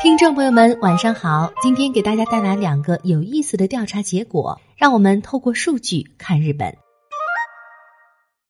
听众朋友们，晚上好！今天给大家带来两个有意思的调查结果，让我们透过数据看日本。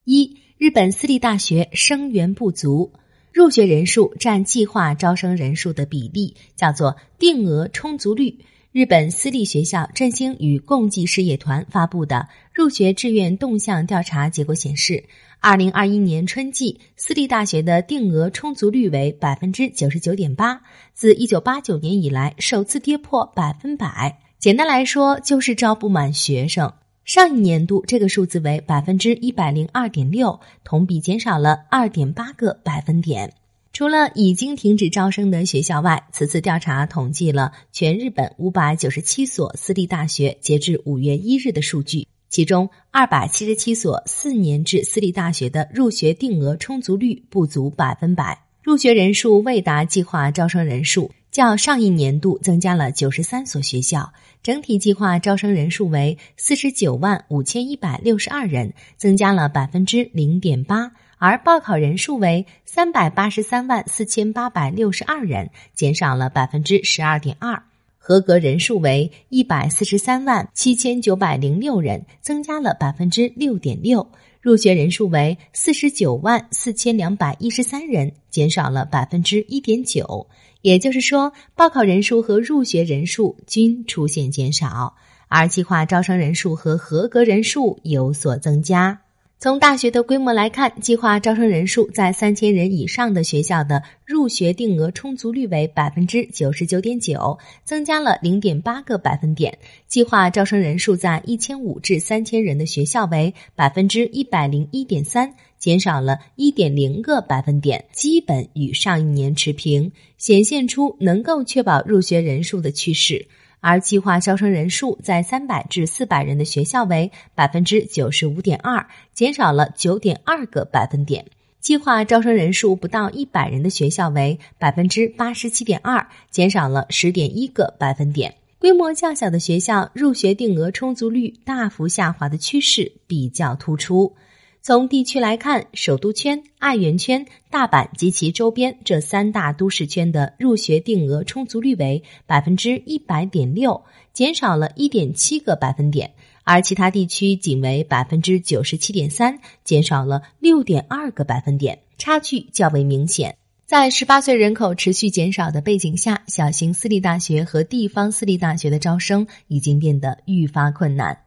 一、日本私立大学生源不足，入学人数占计划招生人数的比例叫做定额充足率。日本私立学校振兴与共济事业团发布的入学志愿动向调查结果显示。二零二一年春季，私立大学的定额充足率为百分之九十九点八，自一九八九年以来首次跌破百分百。简单来说，就是招不满学生。上一年度这个数字为百分之一百零二点六，同比减少了二点八个百分点。除了已经停止招生的学校外，此次调查统计了全日本五百九十七所私立大学截至五月一日的数据。其中，二百七十七所四年制私立大学的入学定额充足率不足百分百，入学人数未达计划招生人数，较上一年度增加了九十三所学校，整体计划招生人数为四十九万五千一百六十二人，增加了百分之零点八，而报考人数为三百八十三万四千八百六十二人，减少了百分之十二点二。合格人数为一百四十三万七千九百零六人，增加了百分之六点六。入学人数为四十九万四千两百一十三人，减少了百分之一点九。也就是说，报考人数和入学人数均出现减少，而计划招生人数和合格人数有所增加。从大学的规模来看，计划招生人数在三千人以上的学校的入学定额充足率为百分之九十九点九，增加了零点八个百分点；计划招生人数在一千五至三千人的学校为百分之一百零一点三，减少了一点零个百分点，基本与上一年持平，显现出能够确保入学人数的趋势。而计划招生人数在三百至四百人的学校为百分之九十五点二，减少了九点二个百分点；计划招生人数不到一百人的学校为百分之八十七点二，减少了十点一个百分点。规模较小的学校入学定额充足率大幅下滑的趋势比较突出。从地区来看，首都圈、爱媛圈、大阪及其周边这三大都市圈的入学定额充足率为百分之一百点六，减少了一点七个百分点；而其他地区仅为百分之九十七点三，减少了六点二个百分点，差距较为明显。在十八岁人口持续减少的背景下，小型私立大学和地方私立大学的招生已经变得愈发困难。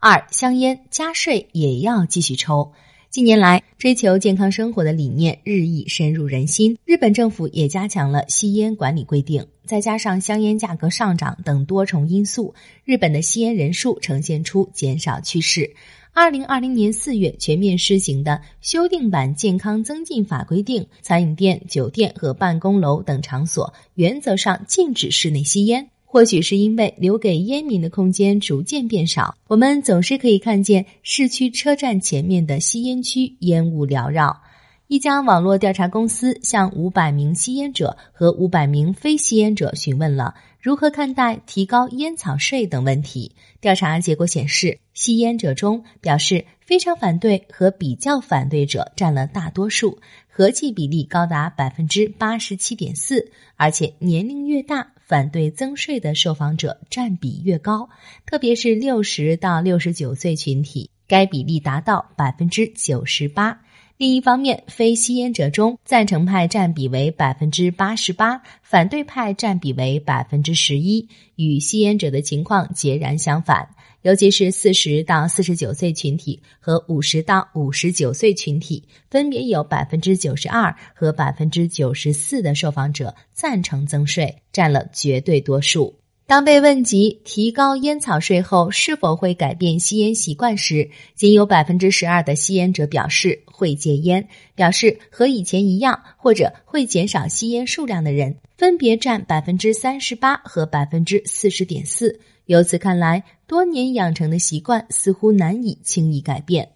二香烟加税也要继续抽。近年来，追求健康生活的理念日益深入人心。日本政府也加强了吸烟管理规定，再加上香烟价格上涨等多重因素，日本的吸烟人数呈现出减少趋势。二零二零年四月全面施行的修订版健康增进法规定，餐饮店、酒店和办公楼等场所原则上禁止室内吸烟。或许是因为留给烟民的空间逐渐变少，我们总是可以看见市区车站前面的吸烟区烟雾缭绕。一家网络调查公司向五百名吸烟者和五百名非吸烟者询问了如何看待提高烟草税等问题。调查结果显示，吸烟者中表示非常反对和比较反对者占了大多数，合计比例高达百分之八十七点四，而且年龄越大。反对增税的受访者占比越高，特别是六十到六十九岁群体，该比例达到百分之九十八。另一方面，非吸烟者中，赞成派占比为百分之八十八，反对派占比为百分之十一，与吸烟者的情况截然相反。尤其是四十到四十九岁群体和五十到五十九岁群体，分别有百分之九十二和百分之九十四的受访者赞成增税，占了绝对多数。当被问及提高烟草税后是否会改变吸烟习惯时，仅有百分之十二的吸烟者表示会戒烟，表示和以前一样或者会减少吸烟数量的人，分别占百分之三十八和百分之四十点四。由此看来，多年养成的习惯似乎难以轻易改变。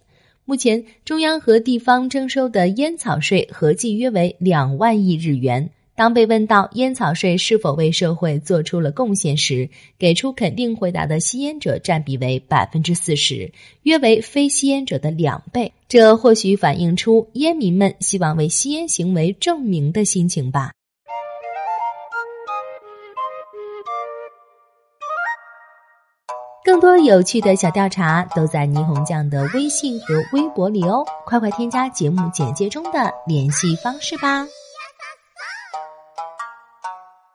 目前，中央和地方征收的烟草税合计约为两万亿日元。当被问到烟草税是否为社会做出了贡献时，给出肯定回答的吸烟者占比为百分之四十，约为非吸烟者的两倍。这或许反映出烟民们希望为吸烟行为证明的心情吧。更多有趣的小调查都在霓虹酱的微信和微博里哦，快快添加节目简介中的联系方式吧。